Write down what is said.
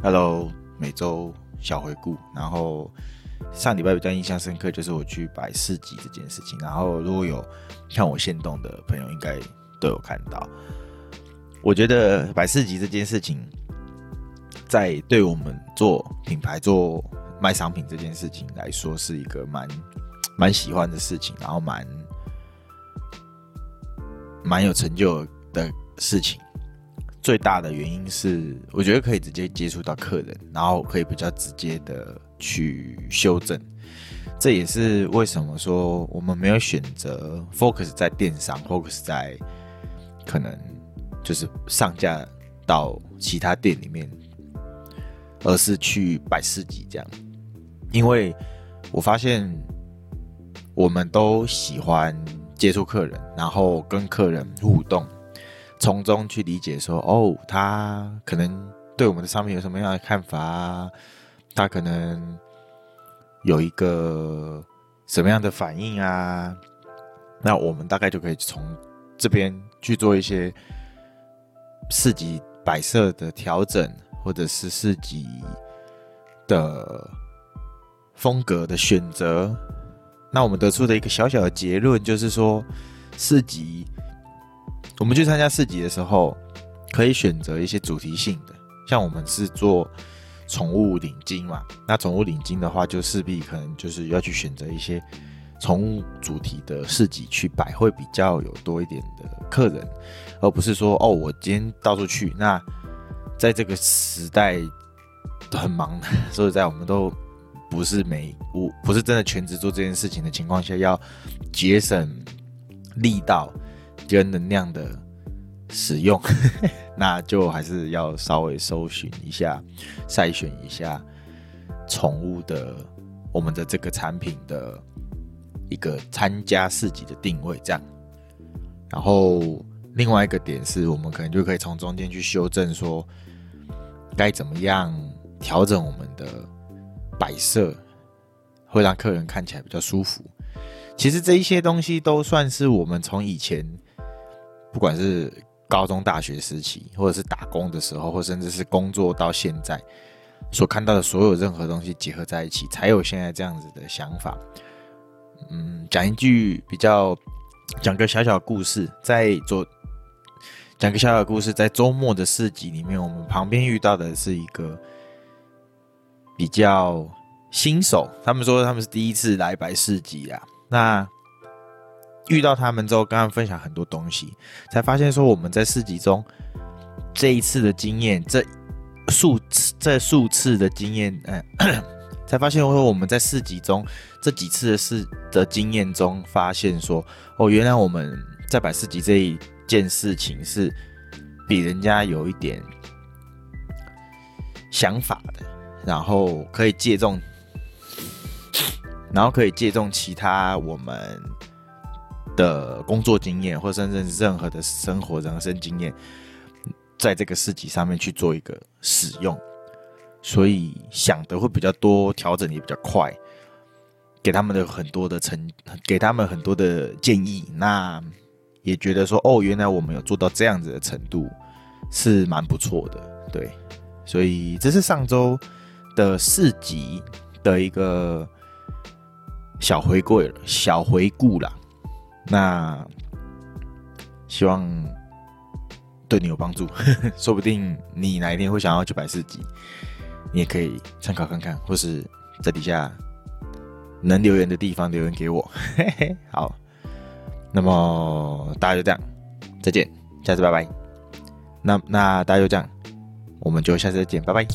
Hello，每周小回顾。然后上礼拜比较印象深刻，就是我去摆市集这件事情。然后如果有看我线动的朋友，应该都有看到。我觉得摆市集这件事情，在对我们做品牌、做卖商品这件事情来说，是一个蛮蛮喜欢的事情，然后蛮蛮有成就的事情。最大的原因是，我觉得可以直接接触到客人，然后可以比较直接的去修正。这也是为什么说我们没有选择 focus 在电商，focus 在可能就是上架到其他店里面，而是去摆市集这样。因为我发现我们都喜欢接触客人，然后跟客人互动。从中去理解说，哦，他可能对我们的商品有什么样的看法啊？他可能有一个什么样的反应啊？那我们大概就可以从这边去做一些市集摆设的调整，或者是市集的风格的选择。那我们得出的一个小小的结论就是说，市集。我们去参加市集的时候，可以选择一些主题性的，像我们是做宠物领巾嘛，那宠物领巾的话，就势必可能就是要去选择一些宠物主题的市集去摆，会比较有多一点的客人，而不是说哦，我今天到处去。那在这个时代都很忙，所以在我们都不是每我不是真的全职做这件事情的情况下，要节省力道。跟能量的使用，那就还是要稍微搜寻一下、筛选一下宠物的我们的这个产品的一个参加市集的定位，这样。然后另外一个点是我们可能就可以从中间去修正，说该怎么样调整我们的摆设，会让客人看起来比较舒服。其实这一些东西都算是我们从以前。不管是高中、大学时期，或者是打工的时候，或甚至是工作到现在，所看到的所有任何东西结合在一起，才有现在这样子的想法。嗯，讲一句比较，讲个小小故事，在做讲个小小故事，在周末的市集里面，我们旁边遇到的是一个比较新手，他们说他们是第一次来摆市集啊，那。遇到他们之后，跟他们分享很多东西，才发现说我们在市集中这一次的经验，这数次这数次的经验，嗯，才发现说我们在市集中这几次的事的经验中，发现说哦，原来我们在摆市集这一件事情是比人家有一点想法的，然后可以借重，然后可以借重其他我们。的工作经验，或甚至任何的生活人生经验，在这个市集上面去做一个使用，所以想的会比较多，调整也比较快，给他们的很多的成，给他们很多的建议，那也觉得说，哦，原来我们有做到这样子的程度，是蛮不错的，对，所以这是上周的市集的一个小回顾，小回顾啦。那希望对你有帮助，说不定你哪一天会想要去摆市集，你也可以参考看看，或是在底下能留言的地方留言给我。好，那么大家就这样，再见，下次拜拜。那那大家就这样，我们就下次再见，拜拜。